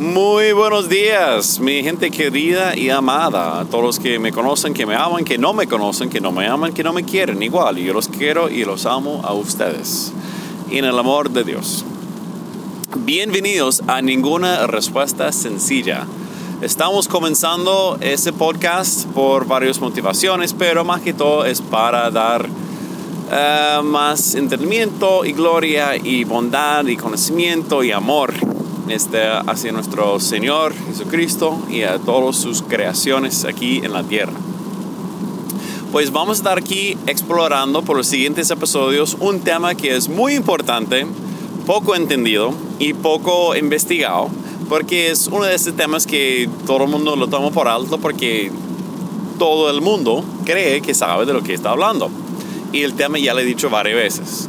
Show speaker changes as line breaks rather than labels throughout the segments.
Muy buenos días, mi gente querida y amada, todos los que me conocen, que me aman, que no me conocen, que no me aman, que no me quieren, igual, yo los quiero y los amo a ustedes, en el amor de Dios. Bienvenidos a Ninguna Respuesta Sencilla. Estamos comenzando este podcast por varias motivaciones, pero más que todo es para dar uh, más entendimiento y gloria y bondad y conocimiento y amor este, hacia nuestro Señor Jesucristo y a todas sus creaciones aquí en la tierra. Pues vamos a estar aquí explorando por los siguientes episodios un tema que es muy importante, poco entendido y poco investigado, porque es uno de esos temas que todo el mundo lo toma por alto porque todo el mundo cree que sabe de lo que está hablando. Y el tema ya le he dicho varias veces.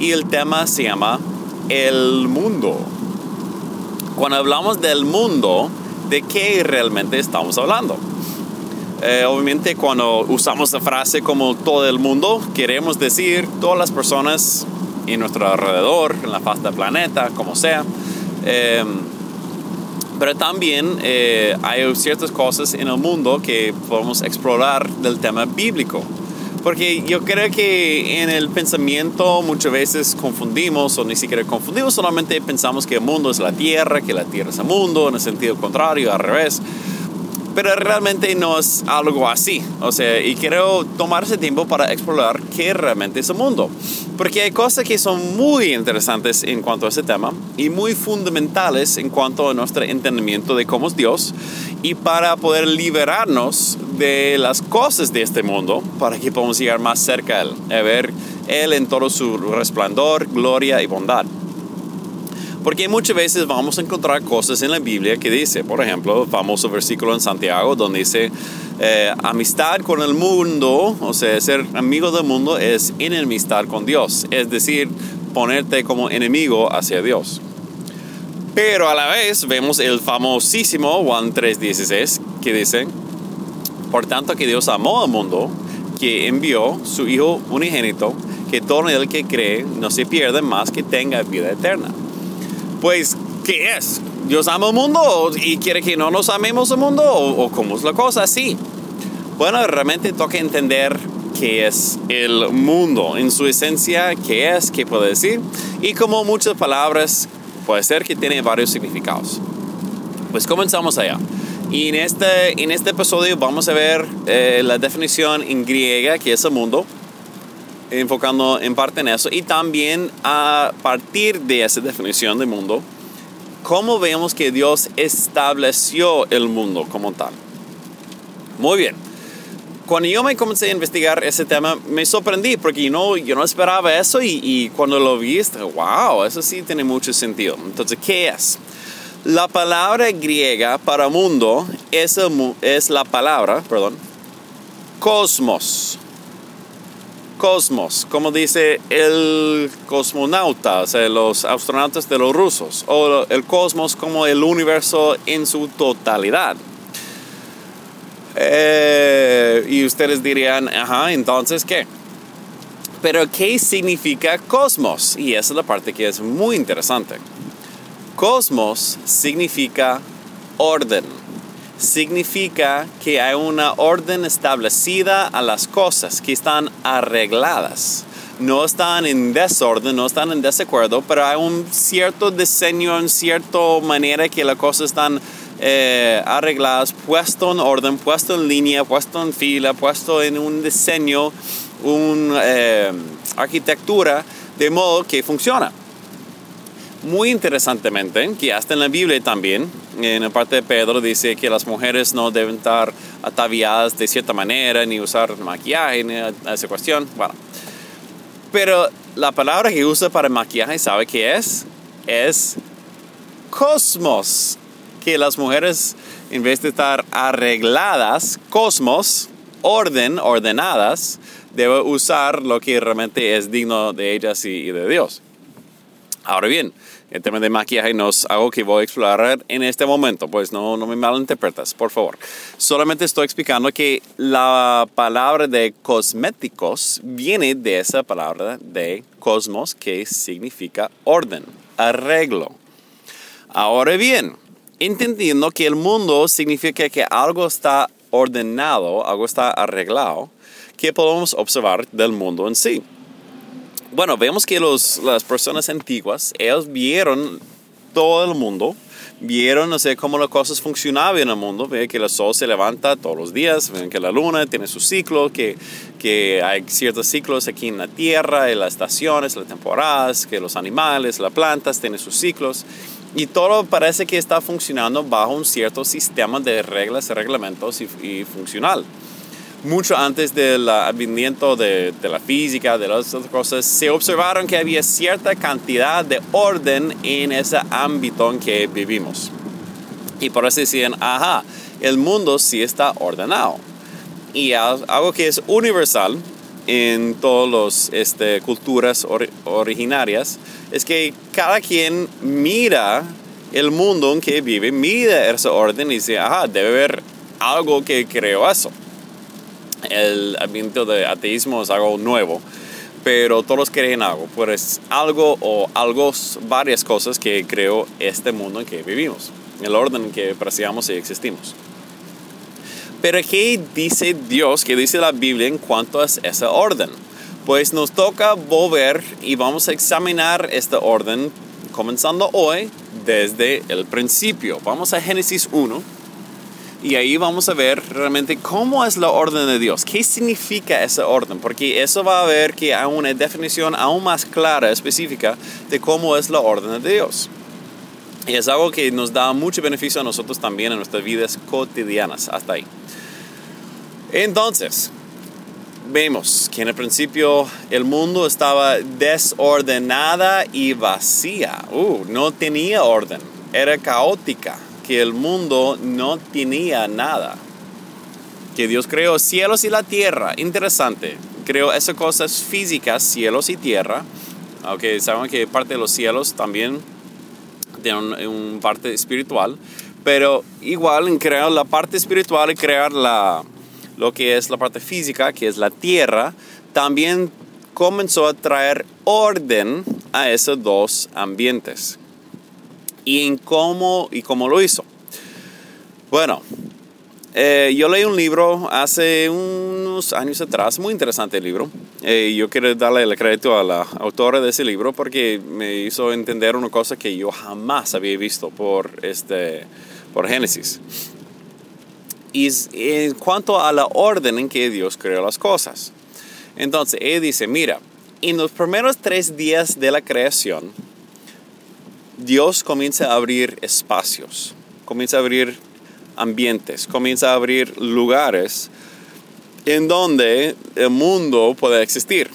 Y el tema se llama el mundo. Cuando hablamos del mundo, ¿de qué realmente estamos hablando? Eh, obviamente cuando usamos la frase como todo el mundo, queremos decir todas las personas en nuestro alrededor, en la faz del planeta, como sea. Eh, pero también eh, hay ciertas cosas en el mundo que podemos explorar del tema bíblico. Porque yo creo que en el pensamiento muchas veces confundimos, o ni siquiera confundimos, solamente pensamos que el mundo es la tierra, que la tierra es el mundo, en el sentido contrario, al revés pero realmente no es algo así. O sea, y quiero tomar ese tiempo para explorar qué realmente es el mundo. Porque hay cosas que son muy interesantes en cuanto a ese tema y muy fundamentales en cuanto a nuestro entendimiento de cómo es Dios y para poder liberarnos de las cosas de este mundo para que podamos llegar más cerca a Él, a ver Él en todo su resplandor, gloria y bondad. Porque muchas veces vamos a encontrar cosas en la Biblia que dice, por ejemplo, famoso versículo en Santiago donde dice, eh, amistad con el mundo, o sea, ser amigo del mundo es enemistad con Dios, es decir, ponerte como enemigo hacia Dios. Pero a la vez vemos el famosísimo Juan 3:16 que dice, por tanto que Dios amó al mundo, que envió su Hijo unigénito, que todo el que cree no se pierda más que tenga vida eterna pues, ¿qué es? ¿Dios ama el mundo y quiere que no nos amemos el mundo? ¿O, cómo es la cosa? Sí. Bueno, realmente toca entender qué es el mundo en su esencia, qué es, qué puede decir. Y como muchas palabras, puede ser que tiene varios significados. Pues comenzamos allá. Y en este, en este episodio vamos a ver eh, la definición en griega, que es el mundo, enfocando en parte en eso y también a partir de esa definición de mundo, cómo vemos que Dios estableció el mundo como tal. Muy bien. Cuando yo me comencé a investigar ese tema, me sorprendí porque no, yo no esperaba eso y, y cuando lo vi, wow, eso sí tiene mucho sentido. Entonces, ¿qué es? La palabra griega para mundo es, es la palabra, perdón, cosmos cosmos, como dice el cosmonauta, o sea, los astronautas de los rusos, o el cosmos como el universo en su totalidad. Eh, y ustedes dirían, ajá, entonces, ¿qué? Pero, ¿qué significa cosmos? Y esa es la parte que es muy interesante. Cosmos significa orden significa que hay una orden establecida a las cosas que están arregladas. No están en desorden, no están en desacuerdo, pero hay un cierto diseño, en cierta manera que las cosas están eh, arregladas, puesto en orden, puesto en línea, puesto en fila, puesto en un diseño, una eh, arquitectura, de modo que funciona. Muy interesantemente, que hasta en la Biblia también, en la parte de Pedro dice que las mujeres no deben estar ataviadas de cierta manera, ni usar maquillaje, ni esa cuestión. Bueno, pero la palabra que usa para maquillaje, ¿sabe qué es? Es cosmos. Que las mujeres, en vez de estar arregladas, cosmos, orden, ordenadas, deben usar lo que realmente es digno de ellas y de Dios. Ahora bien, el tema de maquillaje no es algo que voy a explorar en este momento, pues no, no me malinterpretas, por favor. Solamente estoy explicando que la palabra de cosméticos viene de esa palabra de cosmos que significa orden, arreglo. Ahora bien, entendiendo que el mundo significa que algo está ordenado, algo está arreglado, que podemos observar del mundo en sí. Bueno, vemos que los, las personas antiguas, ellos vieron todo el mundo, vieron, no sé, cómo las cosas funcionaban en el mundo, ven que el sol se levanta todos los días, ven que la luna tiene su ciclo, que, que hay ciertos ciclos aquí en la Tierra, en las estaciones, las temporadas, que los animales, las plantas tienen sus ciclos. Y todo parece que está funcionando bajo un cierto sistema de reglas, reglamentos y funcional mucho antes del advenimiento de, de, la física, de las otras cosas, se observaron que había cierta cantidad de orden en ese ámbito en que vivimos. Y por eso decían, ajá, el mundo sí está ordenado. Y algo que es universal en todas las este, culturas originarias es que cada quien mira el mundo en que vive, mira ese orden y dice, ajá, debe haber algo que creó eso el ambiente de ateísmo es algo nuevo, pero todos creen algo, pues algo o algo, varias cosas que creó este mundo en que vivimos, el orden en que apreciamos y existimos. Pero ¿qué dice Dios, qué dice la Biblia en cuanto a ese orden? Pues nos toca volver y vamos a examinar este orden comenzando hoy desde el principio. Vamos a Génesis 1 y ahí vamos a ver realmente cómo es la orden de Dios, qué significa esa orden, porque eso va a ver que hay una definición aún más clara, específica, de cómo es la orden de Dios. Y es algo que nos da mucho beneficio a nosotros también en nuestras vidas cotidianas, hasta ahí. Entonces, vemos que en el principio el mundo estaba desordenada y vacía. Uh, no tenía orden, era caótica que el mundo no tenía nada. Que Dios creó cielos y la tierra. Interesante. Creó esas cosas físicas, cielos y tierra. Aunque saben que parte de los cielos también tienen un, parte espiritual. Pero igual en crear la parte espiritual y crear la, lo que es la parte física, que es la tierra, también comenzó a traer orden a esos dos ambientes y en cómo y cómo lo hizo. Bueno, eh, yo leí un libro hace unos años atrás, muy interesante el libro. Eh, yo quiero darle el crédito a la autora de ese libro porque me hizo entender una cosa que yo jamás había visto por, este, por Génesis. Y en cuanto a la orden en que Dios creó las cosas. Entonces, él dice, mira, en los primeros tres días de la creación, Dios comienza a abrir espacios, comienza a abrir ambientes, comienza a abrir lugares en donde el mundo puede existir.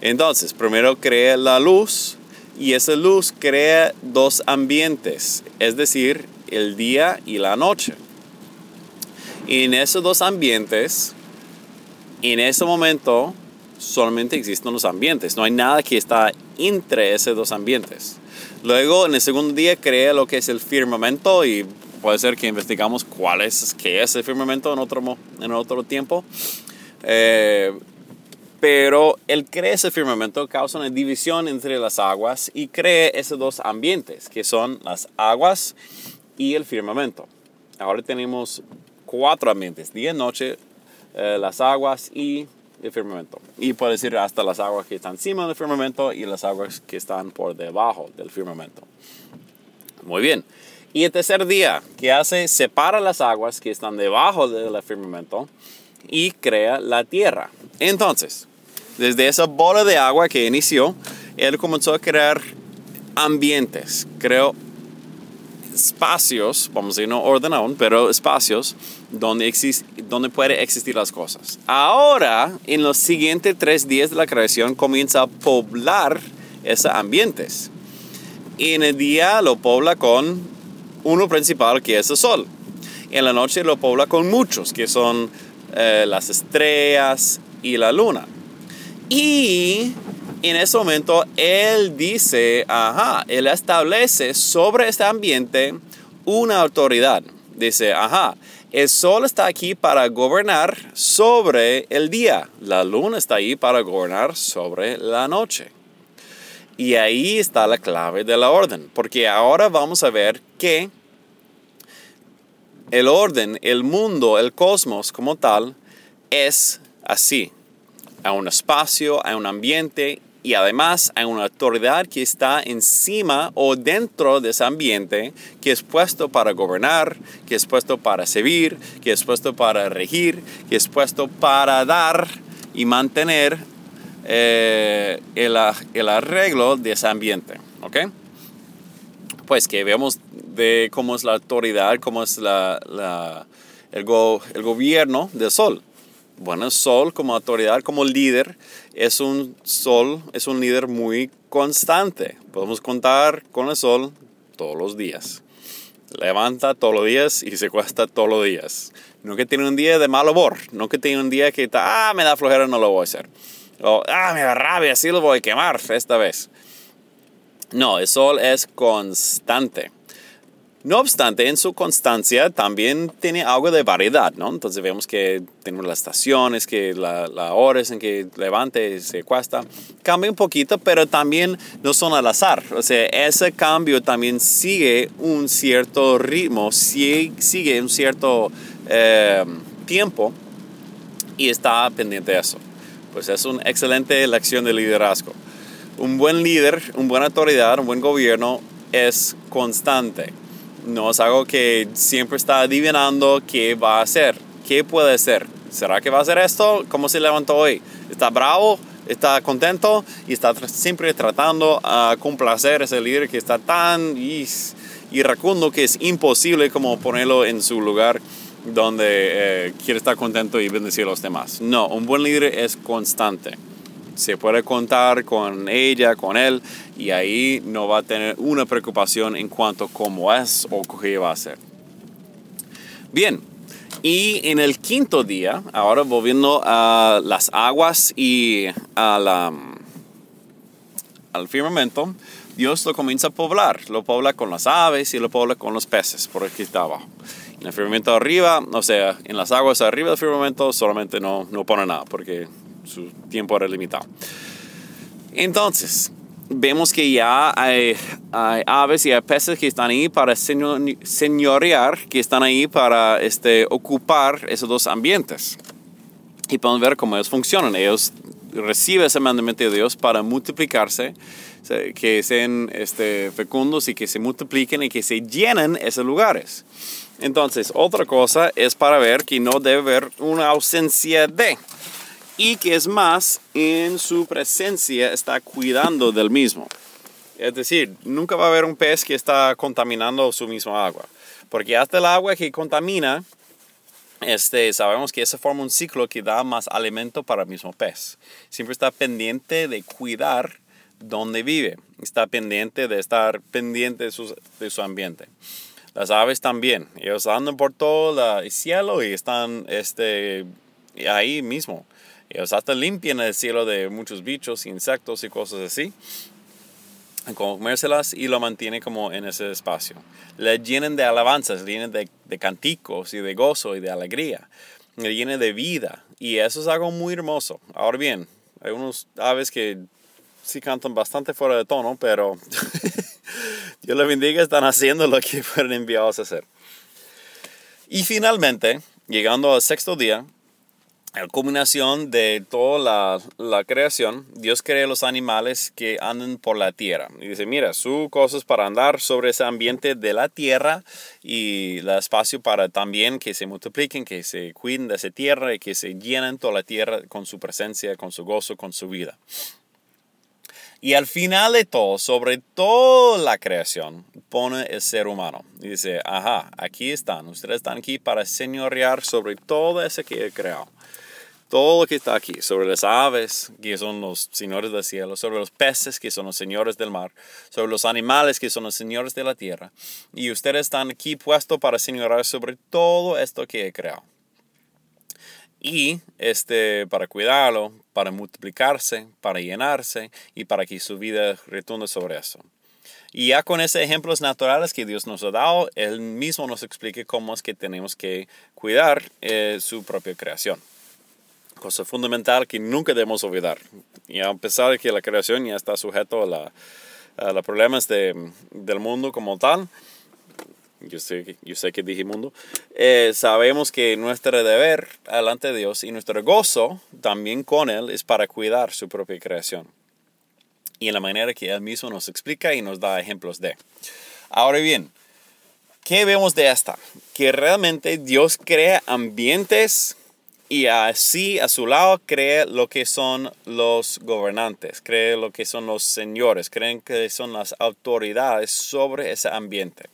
Entonces, primero crea la luz y esa luz crea dos ambientes, es decir, el día y la noche. Y en esos dos ambientes, en ese momento, solamente existen los ambientes, no hay nada que está entre esos dos ambientes. Luego, en el segundo día, crea lo que es el firmamento y puede ser que investigamos cuál es, qué es el firmamento en otro, en otro tiempo. Eh, pero él crea ese firmamento, causa una división entre las aguas y crea esos dos ambientes, que son las aguas y el firmamento. Ahora tenemos cuatro ambientes, día y noche, eh, las aguas y el firmamento. Y puede decir hasta las aguas que están encima del firmamento y las aguas que están por debajo del firmamento. Muy bien. Y el tercer día, que hace? Separa las aguas que están debajo del firmamento y crea la tierra. Entonces, desde esa bola de agua que inició, él comenzó a crear ambientes, creó espacios, vamos a decir, no ordenado, pero espacios donde, existe, donde puede existir las cosas. Ahora, en los siguientes tres días de la creación, comienza a poblar esos ambientes. Y en el día lo pobla con uno principal, que es el sol. En la noche lo pobla con muchos, que son eh, las estrellas y la luna. En ese momento él dice, ajá, él establece sobre este ambiente una autoridad. Dice, ajá, el sol está aquí para gobernar sobre el día, la luna está ahí para gobernar sobre la noche. Y ahí está la clave de la orden, porque ahora vamos a ver que el orden, el mundo, el cosmos como tal es así. Hay un espacio, hay un ambiente y además hay una autoridad que está encima o dentro de ese ambiente que es puesto para gobernar, que es puesto para servir, que es puesto para regir, que es puesto para dar y mantener eh, el, el, arreglo de ese ambiente. ¿Ok? Pues que veamos de cómo es la autoridad, cómo es la, la, el, go, el gobierno del sol. Bueno, el sol como autoridad, como líder, es un sol, es un líder muy constante. Podemos contar con el sol todos los días. Levanta todos los días y se cuesta todos los días. No que tiene un día de mal humor, no que tiene un día que está, ah, me da flojera, no lo voy a hacer. O, ah, me da rabia, sí lo voy a quemar esta vez. No, el sol es constante. No obstante, en su constancia también tiene algo de variedad, ¿no? Entonces vemos que tenemos las estaciones, que la horas en que levante se cuesta, cambia un poquito, pero también no son al azar. O sea, ese cambio también sigue un cierto ritmo, sigue, un cierto eh, tiempo y está pendiente de eso. Pues es una excelente lección de liderazgo. Un buen líder, una buena autoridad, un buen gobierno es constante no es algo que siempre está adivinando qué va a hacer, qué puede ser. ¿Será que va a hacer esto? ¿Cómo se levantó hoy? ¿Está bravo? ¿Está contento? Y está siempre tratando a complacer a ese líder que está tan iracundo que es imposible como ponerlo en su lugar donde eh, quiere estar contento y bendecir a los demás. No, un buen líder es constante se puede contar con ella, con él, y ahí no va a tener una preocupación en cuanto a cómo es o qué va a hacer. Bien, y en el quinto día, ahora volviendo a las aguas y a al firmamento, Dios lo comienza a poblar. Lo pobla con las aves y lo pobla con los peces, por aquí está abajo. En el firmamento arriba, o sea, en las aguas arriba del firmamento solamente no, no pone nada, porque su tiempo era limitado. Entonces, vemos que ya hay, aves y hay peces que están ahí para señorear, que están ahí para este, ocupar esos dos ambientes. Y podemos ver cómo ellos funcionan. Ellos reciben ese mandamiento de Dios para multiplicarse, que sean este, fecundos y que se multipliquen y que se llenen esos lugares. Entonces, otra cosa es para ver que no debe haber una ausencia de y que es más, en su presencia está cuidando del mismo. Es decir, nunca va a haber un pez que está contaminando su misma agua, porque hasta el agua que contamina, este, sabemos que eso forma un ciclo que da más alimento para el mismo pez. Siempre está pendiente de cuidar donde vive, está pendiente de estar pendiente de su, de su ambiente. Las aves también, ellos andan por todo el cielo y están este, ahí mismo. Ellos hasta limpian el cielo de muchos bichos, insectos y cosas así. Comérselas y lo mantiene como en ese espacio. Le llenen de alabanzas, le llenen de, de canticos y de gozo y de alegría. Le llenen de vida. Y eso es algo muy hermoso. Ahora bien, hay unos aves que sí cantan bastante fuera de tono, pero Dios les bendiga, están haciendo lo que fueron enviados a hacer. Y finalmente, llegando al sexto día, la culminación de toda la, la, creación, Dios crea los animales que andan por la tierra. Y dice, mira, su cosa es para andar sobre ese ambiente de la tierra y el espacio para también que se multipliquen, que se cuiden de esa tierra y que se llenen toda la tierra con su presencia, con su gozo, con su vida. Y al final de todo, sobre toda la creación, pone el ser humano. Y dice, ajá, aquí están, ustedes están aquí para señorear sobre todo ese que he creado todo lo que está aquí, sobre las aves, que son los señores del cielo, sobre los peces, que son los señores del mar, sobre los animales, que son los señores de la tierra. Y ustedes están aquí puestos para señorar sobre todo esto que he creado. Y este, para cuidarlo, para multiplicarse, para llenarse y para que su vida retunde sobre eso. Y ya con esos ejemplos naturales que Dios nos ha dado, Él mismo nos explica cómo es que tenemos que cuidar eh, su propia creación cosa fundamental que nunca debemos olvidar. Y a pesar de que la creación ya está sujeto a, los problemas de, del mundo como tal, yo sé, yo sé que dije mundo, eh, sabemos que nuestro deber delante de Dios y nuestro gozo también con Él es para cuidar su propia creación. Y en la manera que Él mismo nos explica y nos da ejemplos de. Ahora bien, ¿qué vemos de esta? Que realmente Dios crea ambientes y así a su lado cree lo que son los gobernantes, cree lo que son los señores, creen que son las autoridades sobre ese ambiente.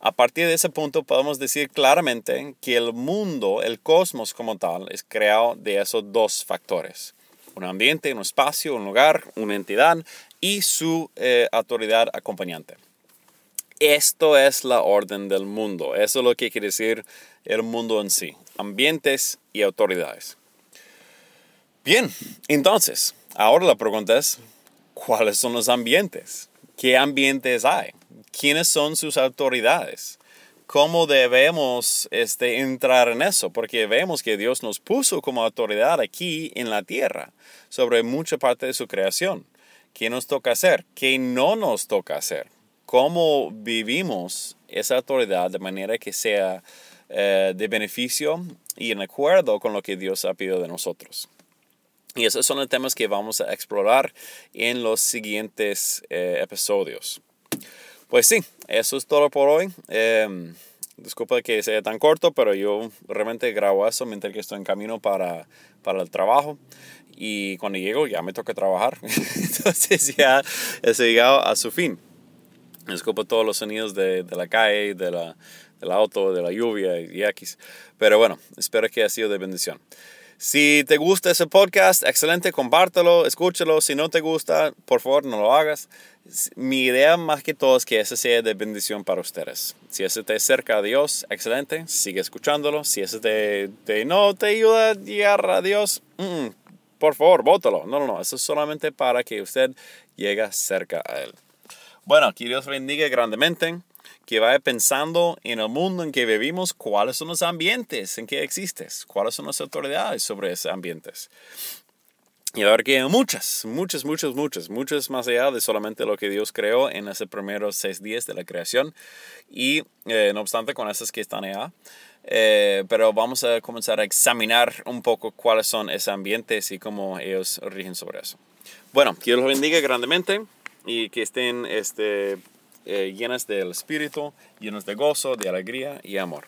A partir de ese punto podemos decir claramente que el mundo, el cosmos como tal, es creado de esos dos factores. Un ambiente, un espacio, un lugar, una entidad y su eh, autoridad acompañante. Esto es la orden del mundo. Eso es lo que quiere decir el mundo en sí. Ambientes y autoridades. Bien, entonces, ahora la pregunta es, ¿cuáles son los ambientes? ¿Qué ambientes hay? ¿Quiénes son sus autoridades? ¿Cómo debemos este, entrar en eso? Porque vemos que Dios nos puso como autoridad aquí en la tierra sobre mucha parte de su creación. ¿Qué nos toca hacer? ¿Qué no nos toca hacer? cómo vivimos esa autoridad de manera que sea eh, de beneficio y en acuerdo con lo que Dios ha pedido de nosotros. Y esos son los temas que vamos a explorar en los siguientes eh, episodios. Pues sí, eso es todo por hoy. Eh, disculpa que sea tan corto, pero yo realmente grabo eso mientras que estoy en camino para, para el trabajo. Y cuando llego ya me toca trabajar. Entonces ya he llegado a su fin. Escupo todos los sonidos de, de la calle, de la, del auto, de la lluvia y X. Pero bueno, espero que haya sido de bendición. Si te gusta ese podcast, excelente, compártelo, escúchalo. Si no te gusta, por favor, no lo hagas. Mi idea más que todo es que ese sea de bendición para ustedes. Si ese te acerca a Dios, excelente, sigue escuchándolo. Si ese te, te no te ayuda a llegar a Dios, mm, por favor, bótalo. No, no, no, eso es solamente para que usted llegue cerca a Él. Bueno, que Dios bendiga grandemente, que vaya pensando en el mundo en que vivimos, cuáles son los ambientes en que existes, cuáles son las autoridades sobre esos ambientes. Y a ver que hay muchas, muchas, muchas, muchas, muchas más allá de solamente lo que Dios creó en esos primeros seis días de la creación. Y eh, no obstante, con esas que están allá, eh, pero vamos a comenzar a examinar un poco cuáles son esos ambientes y cómo ellos rigen sobre eso. Bueno, que Dios los bendiga grandemente y que estén este, eh, llenas del espíritu, llenas de gozo, de alegría y amor.